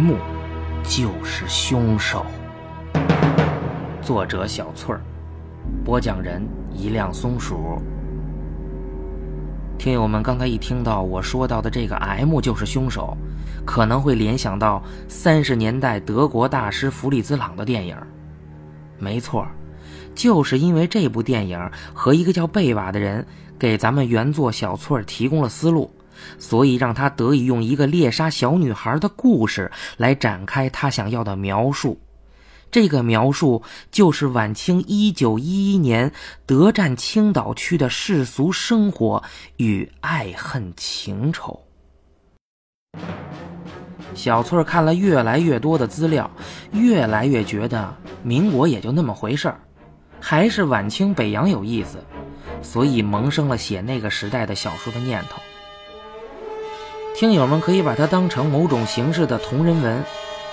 M 就是凶手。作者小翠儿，播讲人一辆松鼠。听友们刚才一听到我说到的这个 M 就是凶手，可能会联想到三十年代德国大师弗里兹朗的电影。没错，就是因为这部电影和一个叫贝瓦的人给咱们原作小翠儿提供了思路。所以让他得以用一个猎杀小女孩的故事来展开他想要的描述。这个描述就是晚清一九一一年德占青岛区的世俗生活与爱恨情仇。小翠看了越来越多的资料，越来越觉得民国也就那么回事儿，还是晚清北洋有意思，所以萌生了写那个时代的小说的念头。听友们可以把它当成某种形式的同人文，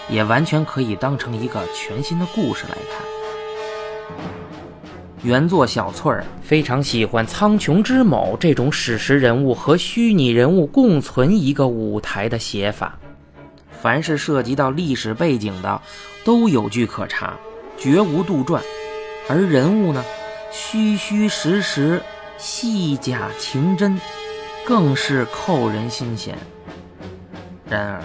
也完全可以当成一个全新的故事来看。原作小翠儿非常喜欢苍穹之某这种史实人物和虚拟人物共存一个舞台的写法，凡是涉及到历史背景的，都有据可查，绝无杜撰，而人物呢，虚虚实实，戏假情真，更是扣人心弦。然而，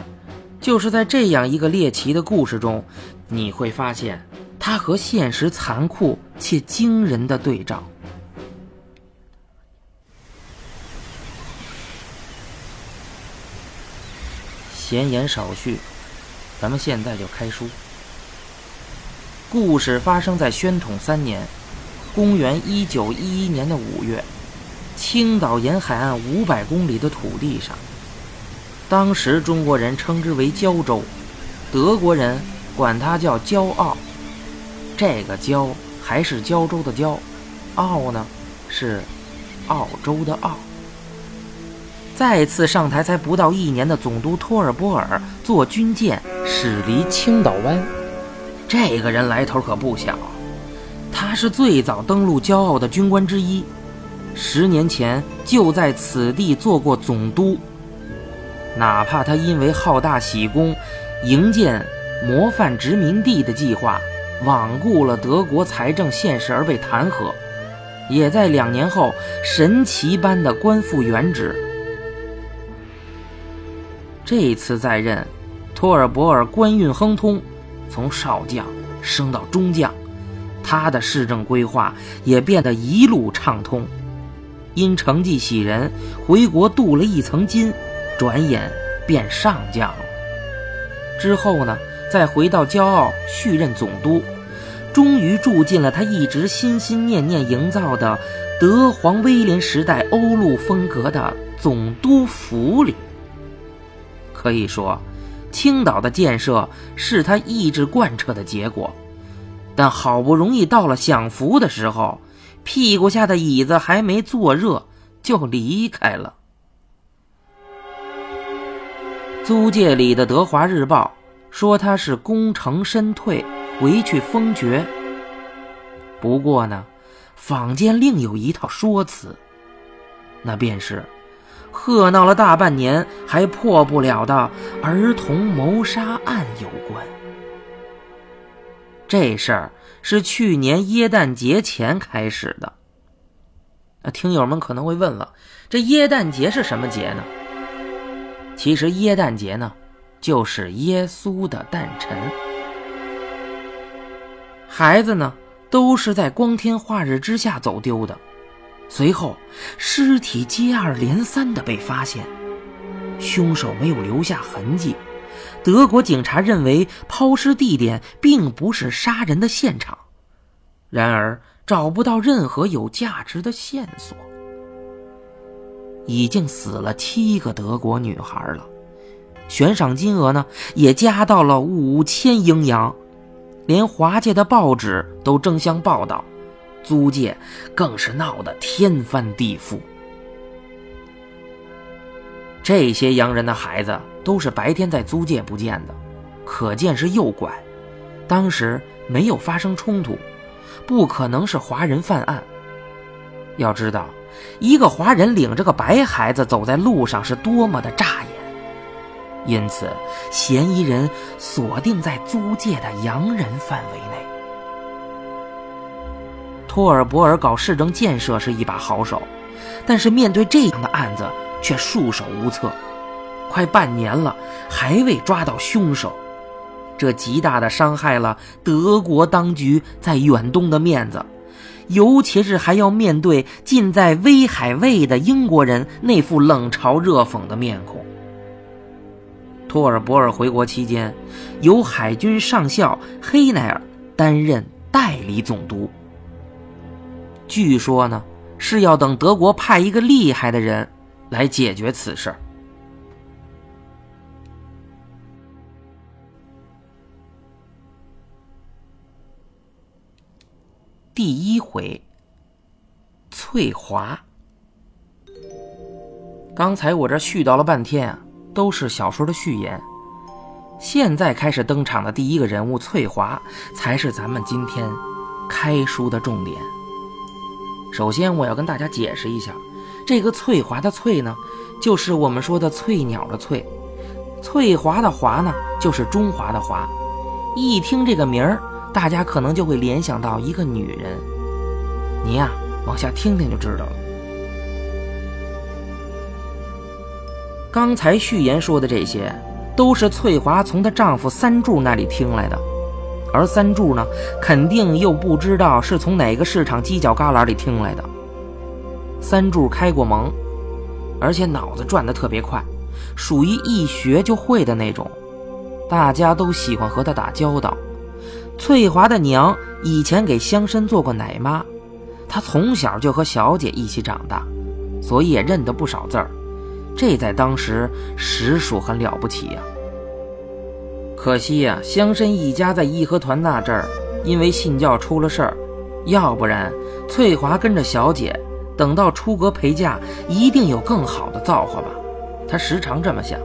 就是在这样一个猎奇的故事中，你会发现它和现实残酷且惊人的对照。闲言少叙，咱们现在就开书。故事发生在宣统三年，公元一九一一年的五月，青岛沿海岸五百公里的土地上。当时中国人称之为胶州，德国人管它叫骄傲。这个胶还是胶州的胶，澳呢是澳洲的澳。再次上台才不到一年的总督托尔波尔坐军舰驶离青岛湾，这个人来头可不小，他是最早登陆骄傲的军官之一，十年前就在此地做过总督。哪怕他因为好大喜功，营建模范殖民地的计划，罔顾了德国财政现实而被弹劾，也在两年后神奇般的官复原职。这次在任，托尔博尔官运亨通，从少将升到中将，他的市政规划也变得一路畅通。因成绩喜人，回国镀了一层金。转眼便上将了。之后呢，再回到骄傲续任总督，终于住进了他一直心心念念营造的德皇威廉时代欧陆风格的总督府里。可以说，青岛的建设是他意志贯彻的结果。但好不容易到了享福的时候，屁股下的椅子还没坐热，就离开了。租界里的《德华日报》说他是功成身退，回去封爵。不过呢，坊间另有一套说辞，那便是贺闹了大半年还破不了的儿童谋杀案有关。这事儿是去年耶诞节前开始的。那听友们可能会问了，这耶诞节是什么节呢？其实耶诞节呢，就是耶稣的诞辰。孩子呢，都是在光天化日之下走丢的，随后尸体接二连三的被发现，凶手没有留下痕迹。德国警察认为抛尸地点并不是杀人的现场，然而找不到任何有价值的线索。已经死了七个德国女孩了，悬赏金额呢也加到了五千英镑，连华界的报纸都争相报道，租界更是闹得天翻地覆。这些洋人的孩子都是白天在租界不见的，可见是诱拐，当时没有发生冲突，不可能是华人犯案。要知道。一个华人领着个白孩子走在路上，是多么的扎眼。因此嫌疑人锁定在租界的洋人范围内。托尔博尔搞市政建设是一把好手，但是面对这样的案子却束手无策。快半年了，还未抓到凶手，这极大的伤害了德国当局在远东的面子，尤其是还要面对近在威海卫的英国人那副冷嘲热讽的面孔。托尔博尔回国期间，由海军上校黑奈尔担任代理总督。据说呢，是要等德国派一个厉害的人来解决此事。第一回，翠华。刚才我这絮叨了半天啊，都是小说的序言。现在开始登场的第一个人物翠华，才是咱们今天开书的重点。首先，我要跟大家解释一下，这个翠华的翠呢，就是我们说的翠鸟的翠；翠华的华呢，就是中华的华。一听这个名儿。大家可能就会联想到一个女人，你呀，往下听听就知道了。刚才序言说的这些，都是翠华从她丈夫三柱那里听来的，而三柱呢，肯定又不知道是从哪个市场犄角旮旯里听来的。三柱开过蒙，而且脑子转得特别快，属于一学就会的那种，大家都喜欢和他打交道。翠华的娘以前给乡绅做过奶妈，她从小就和小姐一起长大，所以也认得不少字儿。这在当时实属很了不起呀。可惜呀，乡绅一家在义和团那阵儿因为信教出了事儿，要不然翠华跟着小姐等到出阁陪嫁，一定有更好的造化吧。他时常这么想。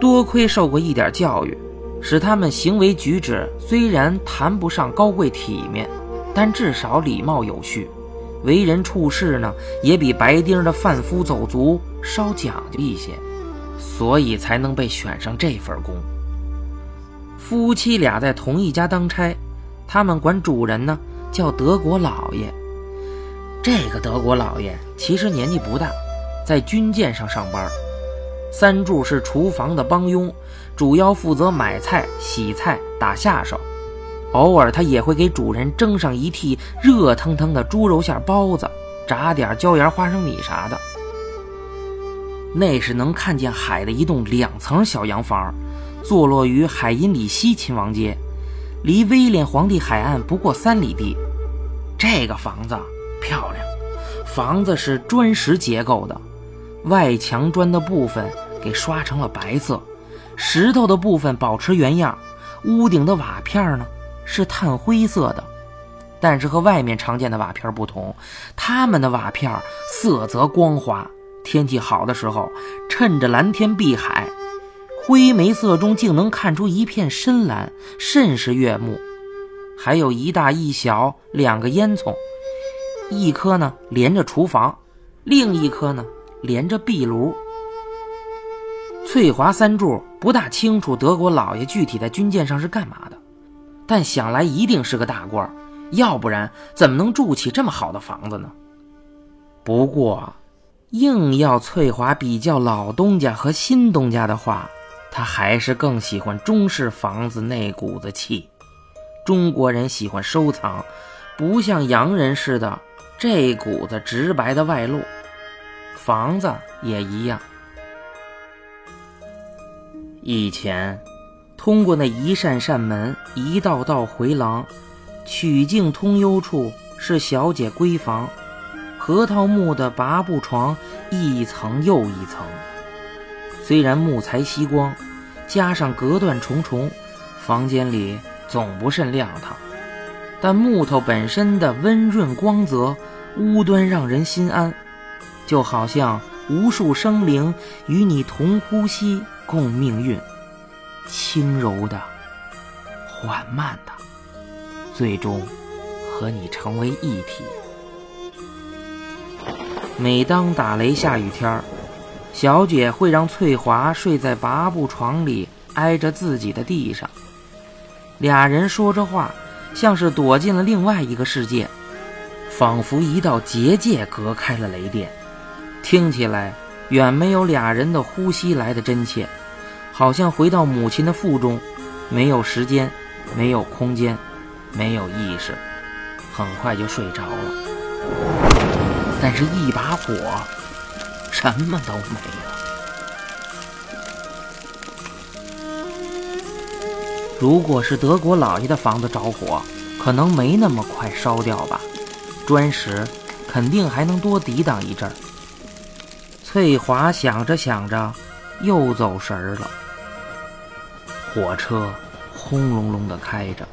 多亏受过一点教育。使他们行为举止虽然谈不上高贵体面，但至少礼貌有序，为人处事呢也比白丁的贩夫走卒稍讲究一些，所以才能被选上这份工。夫妻俩在同一家当差，他们管主人呢叫德国老爷。这个德国老爷其实年纪不大，在军舰上上班。三柱是厨房的帮佣，主要负责买菜、洗菜、打下手。偶尔他也会给主人蒸上一屉热腾腾的猪肉馅包子，炸点椒盐花生米啥的。那是能看见海的一栋两层小洋房，坐落于海因里希亲王街，离威廉皇帝海岸不过三里地。这个房子漂亮，房子是砖石结构的。外墙砖的部分给刷成了白色，石头的部分保持原样。屋顶的瓦片呢是炭灰色的，但是和外面常见的瓦片不同，他们的瓦片色泽光滑。天气好的时候，趁着蓝天碧海，灰煤色中竟能看出一片深蓝，甚是悦目。还有一大一小两个烟囱，一颗呢连着厨房，另一颗呢。连着壁炉，翠华三柱不大清楚德国老爷具体在军舰上是干嘛的，但想来一定是个大官，要不然怎么能住起这么好的房子呢？不过，硬要翠华比较老东家和新东家的话，他还是更喜欢中式房子那股子气。中国人喜欢收藏，不像洋人似的这股子直白的外露。房子也一样。以前，通过那一扇扇门、一道道回廊，曲径通幽处是小姐闺房，核桃木的拔步床一层又一层。虽然木材吸光，加上隔断重重，房间里总不甚亮堂，但木头本身的温润光泽，屋端让人心安。就好像无数生灵与你同呼吸共命运，轻柔的、缓慢的，最终和你成为一体。每当打雷下雨天小姐会让翠华睡在八步床里挨着自己的地上。俩人说着话，像是躲进了另外一个世界，仿佛一道结界隔开了雷电，听起来远没有俩人的呼吸来的真切，好像回到母亲的腹中，没有时间，没有空间，没有意识，很快就睡着了。但是，一把火。什么都没了。如果是德国老爷的房子着火，可能没那么快烧掉吧，砖石肯定还能多抵挡一阵儿。翠华想着想着，又走神儿了。火车轰隆隆的开着，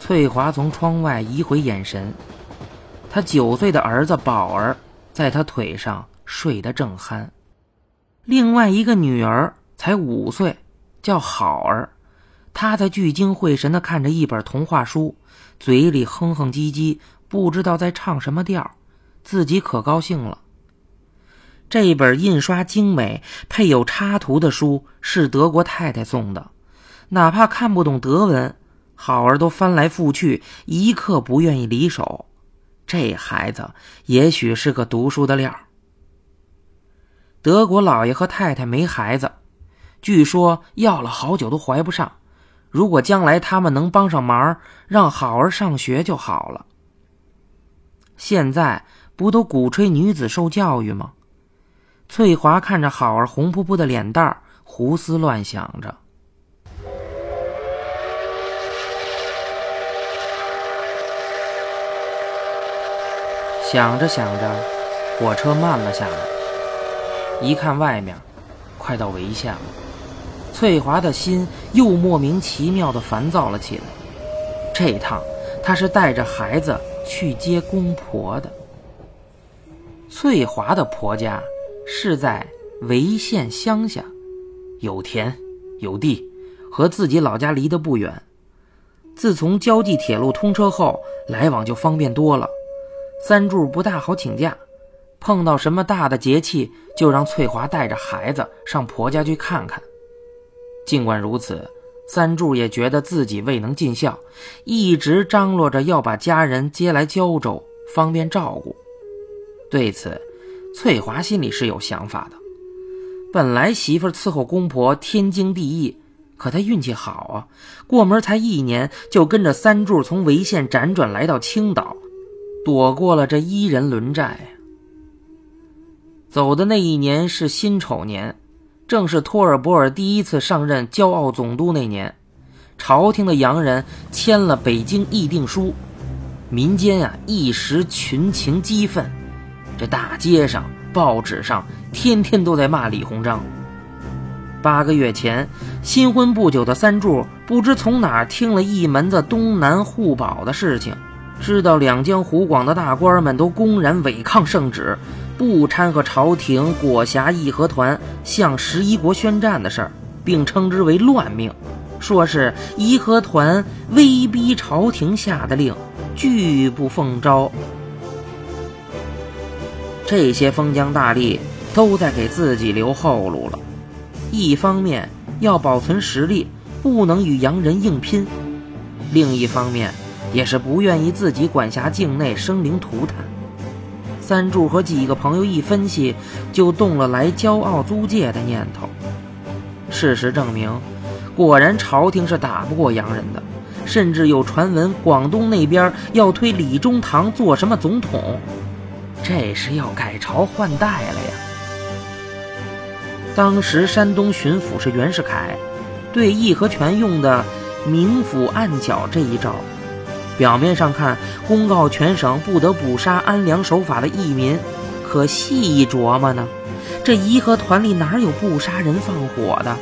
翠华从窗外移回眼神，他九岁的儿子宝儿在他腿上。睡得正酣，另外一个女儿才五岁，叫好儿，她在聚精会神地看着一本童话书，嘴里哼哼唧唧，不知道在唱什么调，自己可高兴了。这本印刷精美、配有插图的书是德国太太送的，哪怕看不懂德文，好儿都翻来覆去，一刻不愿意离手。这孩子也许是个读书的料。德国老爷和太太没孩子，据说要了好久都怀不上。如果将来他们能帮上忙，让好儿上学就好了。现在不都鼓吹女子受教育吗？翠华看着好儿红扑扑的脸蛋儿，胡思乱想着。想着想着，火车慢了下来。一看外面，快到围县了，翠华的心又莫名其妙的烦躁了起来。这趟她是带着孩子去接公婆的。翠华的婆家是在潍县乡下，有田有地，和自己老家离得不远。自从交际铁路通车后，来往就方便多了。三柱不大好请假。碰到什么大的节气，就让翠华带着孩子上婆家去看看。尽管如此，三柱也觉得自己未能尽孝，一直张罗着要把家人接来胶州，方便照顾。对此，翠华心里是有想法的。本来媳妇伺候公婆天经地义，可她运气好啊，过门才一年，就跟着三柱从潍县辗转来到青岛，躲过了这一人轮债。走的那一年是辛丑年，正是托尔博尔第一次上任骄傲总督那年。朝廷的洋人签了北京议定书，民间啊一时群情激愤，这大街上、报纸上天天都在骂李鸿章。八个月前，新婚不久的三柱不知从哪儿听了一门子东南互保的事情，知道两江湖广的大官们都公然违抗圣旨。不掺和朝廷裹挟义和团向十一国宣战的事儿，并称之为乱命，说是义和团威逼朝廷下的令，拒不奉诏。这些封疆大吏都在给自己留后路了，一方面要保存实力，不能与洋人硬拼；另一方面也是不愿意自己管辖境内生灵涂炭。三柱和几个朋友一分析，就动了来骄傲租界的念头。事实证明，果然朝廷是打不过洋人的，甚至有传闻广东那边要推李中堂做什么总统，这是要改朝换代了呀。当时山东巡抚是袁世凯，对义和拳用的明府暗剿这一招。表面上看，公告全省不得捕杀安良守法的义民，可细一琢磨呢，这义和团里哪有不杀人放火的？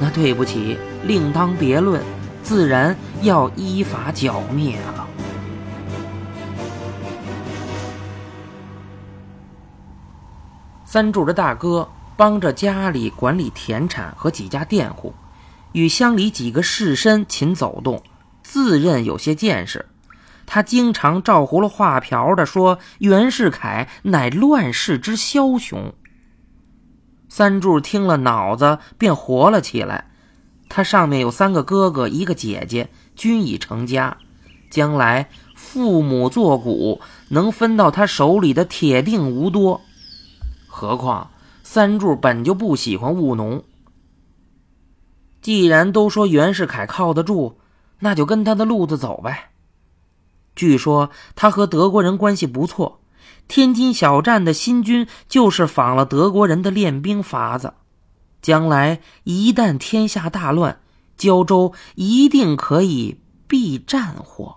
那对不起，另当别论，自然要依法剿灭了。三柱的大哥帮着家里管理田产和几家佃户，与乡里几个士绅勤走动。自认有些见识，他经常照葫芦画瓢的说：“袁世凯乃乱世之枭雄。”三柱听了，脑子便活了起来。他上面有三个哥哥，一个姐姐，均已成家，将来父母作古，能分到他手里的铁定无多。何况三柱本就不喜欢务农。既然都说袁世凯靠得住，那就跟他的路子走呗。据说他和德国人关系不错，天津小站的新军就是仿了德国人的练兵法子。将来一旦天下大乱，胶州一定可以避战火。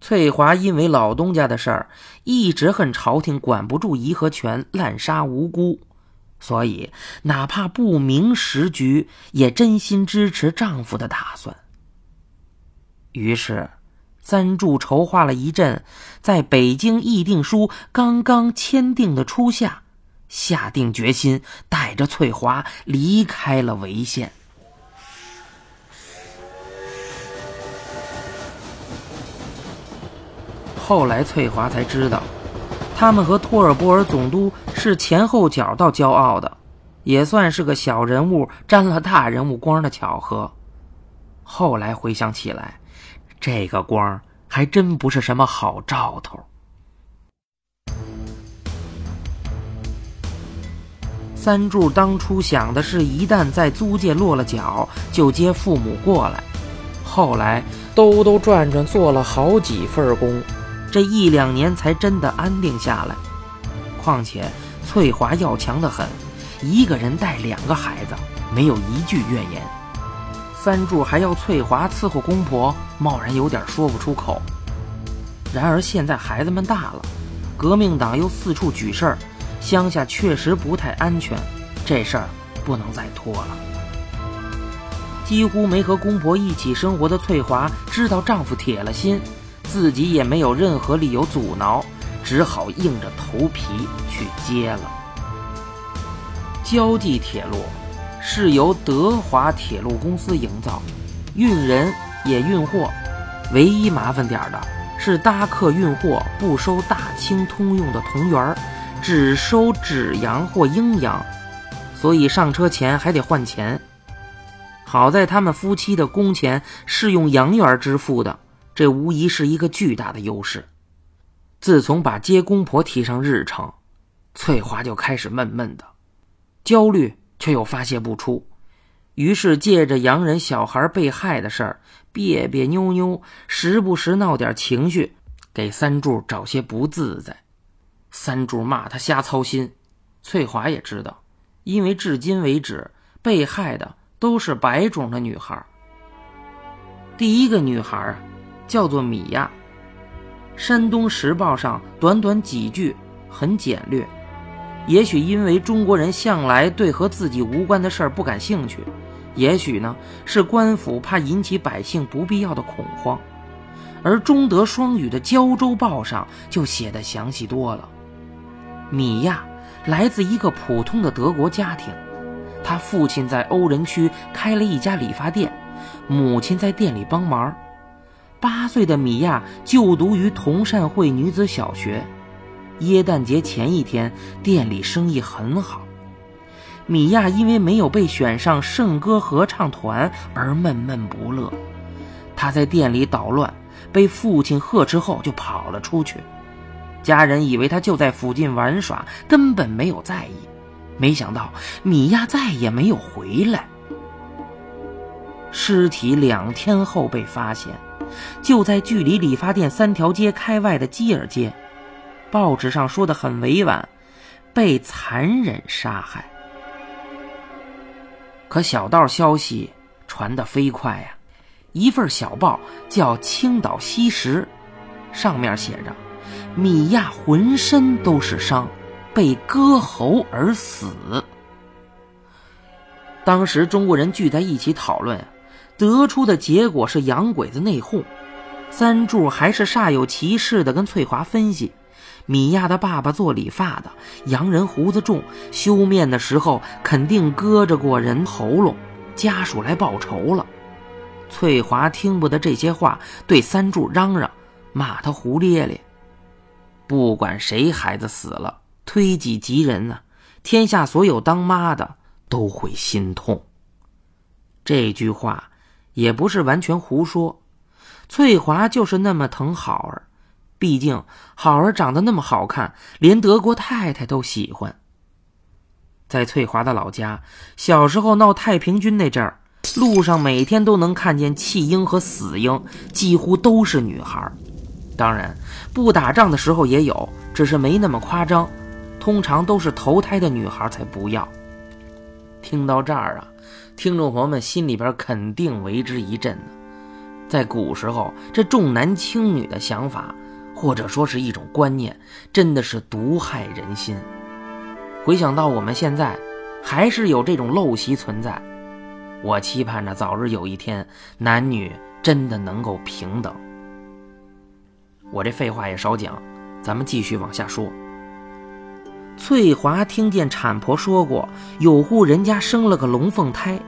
翠华因为老东家的事儿，一直恨朝廷管不住颐和泉，滥杀无辜。所以，哪怕不明时局，也真心支持丈夫的打算。于是，三柱筹划了一阵，在北京议定书刚刚签订的初夏，下定决心带着翠华离开了潍县。后来，翠华才知道。他们和托尔波尔总督是前后脚到骄傲的，也算是个小人物沾了大人物光的巧合。后来回想起来，这个光还真不是什么好兆头。三柱当初想的是，一旦在租界落了脚，就接父母过来。后来兜兜转转做了好几份工。这一两年才真的安定下来。况且翠华要强的很，一个人带两个孩子，没有一句怨言。三柱还要翠华伺候公婆，贸然有点说不出口。然而现在孩子们大了，革命党又四处举事儿，乡下确实不太安全，这事儿不能再拖了。几乎没和公婆一起生活的翠华知道丈夫铁了心。自己也没有任何理由阻挠，只好硬着头皮去接了。交际铁路是由德华铁路公司营造，运人也运货，唯一麻烦点的是搭客运货不收大清通用的铜元儿，只收纸洋或英洋，所以上车前还得换钱。好在他们夫妻的工钱是用洋元支付的。这无疑是一个巨大的优势。自从把接公婆提上日程，翠华就开始闷闷的，焦虑却又发泄不出，于是借着洋人小孩被害的事儿，别别扭扭，时不时闹点情绪，给三柱找些不自在。三柱骂他瞎操心，翠华也知道，因为至今为止被害的都是白种的女孩。第一个女孩。叫做米亚，《山东时报》上短短几句，很简略。也许因为中国人向来对和自己无关的事儿不感兴趣，也许呢是官府怕引起百姓不必要的恐慌，而中德双语的《胶州报》上就写的详细多了。米亚来自一个普通的德国家庭，他父亲在欧人区开了一家理发店，母亲在店里帮忙。八岁的米娅就读于同善会女子小学。耶诞节前一天，店里生意很好。米娅因为没有被选上圣歌合唱团而闷闷不乐。她在店里捣乱，被父亲呵斥后就跑了出去。家人以为她就在附近玩耍，根本没有在意。没想到米娅再也没有回来。尸体两天后被发现。就在距离理发店三条街开外的基尔街，报纸上说的很委婉，被残忍杀害。可小道消息传得飞快呀，一份小报叫《青岛西时》，上面写着：米亚浑身都是伤，被割喉而死。当时中国人聚在一起讨论。得出的结果是洋鬼子内讧，三柱还是煞有其事的跟翠华分析：米娅的爸爸做理发的，洋人胡子重，修面的时候肯定割着过人喉咙，家属来报仇了。翠华听不得这些话，对三柱嚷嚷，骂他胡咧咧。不管谁孩子死了，推己及人啊，天下所有当妈的都会心痛。这句话也不是完全胡说，翠华就是那么疼好儿，毕竟好儿长得那么好看，连德国太太都喜欢。在翠华的老家，小时候闹太平军那阵儿，路上每天都能看见弃婴和死婴，几乎都是女孩。当然，不打仗的时候也有，只是没那么夸张。通常都是头胎的女孩才不要。听到这儿啊，听众朋友们心里边肯定为之一震呢。在古时候，这重男轻女的想法，或者说是一种观念，真的是毒害人心。回想到我们现在，还是有这种陋习存在。我期盼着早日有一天，男女真的能够平等。我这废话也少讲，咱们继续往下说。翠华听见产婆说过，有户人家生了个龙凤胎，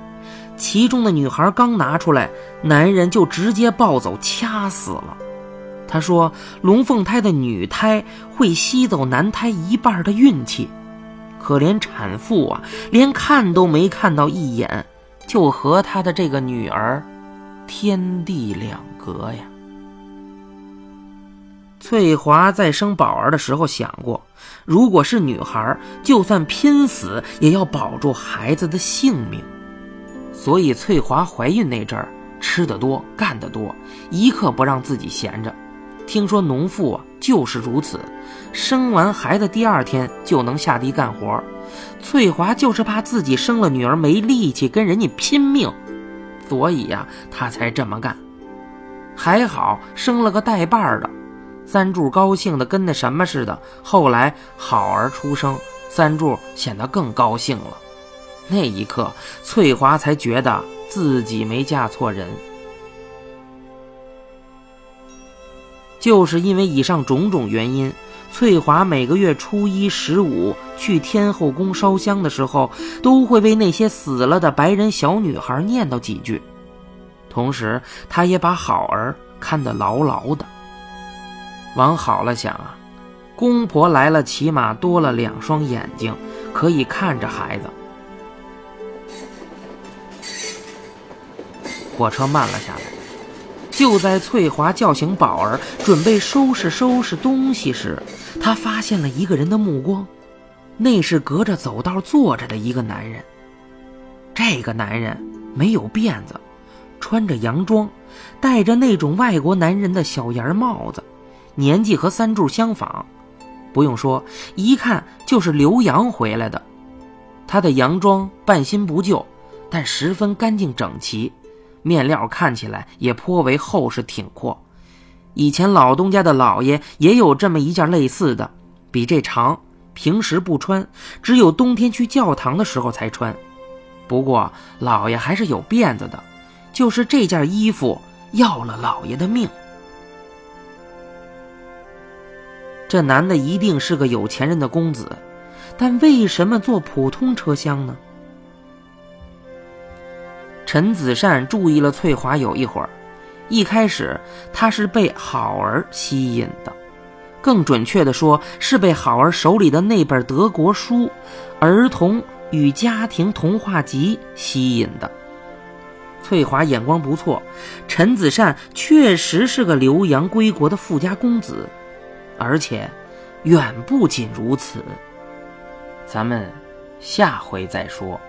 其中的女孩刚拿出来，男人就直接抱走掐死了。他说，龙凤胎的女胎会吸走男胎一半的运气，可怜产妇啊，连看都没看到一眼，就和他的这个女儿，天地两隔呀。翠华在生宝儿的时候想过，如果是女孩，就算拼死也要保住孩子的性命。所以翠华怀孕那阵儿，吃得多，干得多，一刻不让自己闲着。听说农妇啊就是如此，生完孩子第二天就能下地干活。翠华就是怕自己生了女儿没力气跟人家拼命，所以呀，她才这么干。还好生了个带伴的。三柱高兴的跟那什么似的。后来好儿出生，三柱显得更高兴了。那一刻，翠华才觉得自己没嫁错人。就是因为以上种种原因，翠华每个月初一、十五去天后宫烧香的时候，都会为那些死了的白人小女孩念叨几句，同时，她也把好儿看得牢牢的。往好了想啊，公婆来了，起码多了两双眼睛，可以看着孩子。火车慢了下来，就在翠华叫醒宝儿，准备收拾收拾东西时，他发现了一个人的目光，那是隔着走道坐着的一个男人。这个男人没有辫子，穿着洋装，戴着那种外国男人的小檐帽子。年纪和三柱相仿，不用说，一看就是留洋回来的。他的洋装半新不旧，但十分干净整齐，面料看起来也颇为厚实挺阔。以前老东家的老爷也有这么一件类似的，比这长，平时不穿，只有冬天去教堂的时候才穿。不过老爷还是有辫子的，就是这件衣服要了老爷的命。这男的一定是个有钱人的公子，但为什么坐普通车厢呢？陈子善注意了翠华有一会儿，一开始他是被好儿吸引的，更准确的说是被好儿手里的那本德国书《儿童与家庭童话集》吸引的。翠华眼光不错，陈子善确实是个留洋归国的富家公子。而且，远不仅如此。咱们下回再说。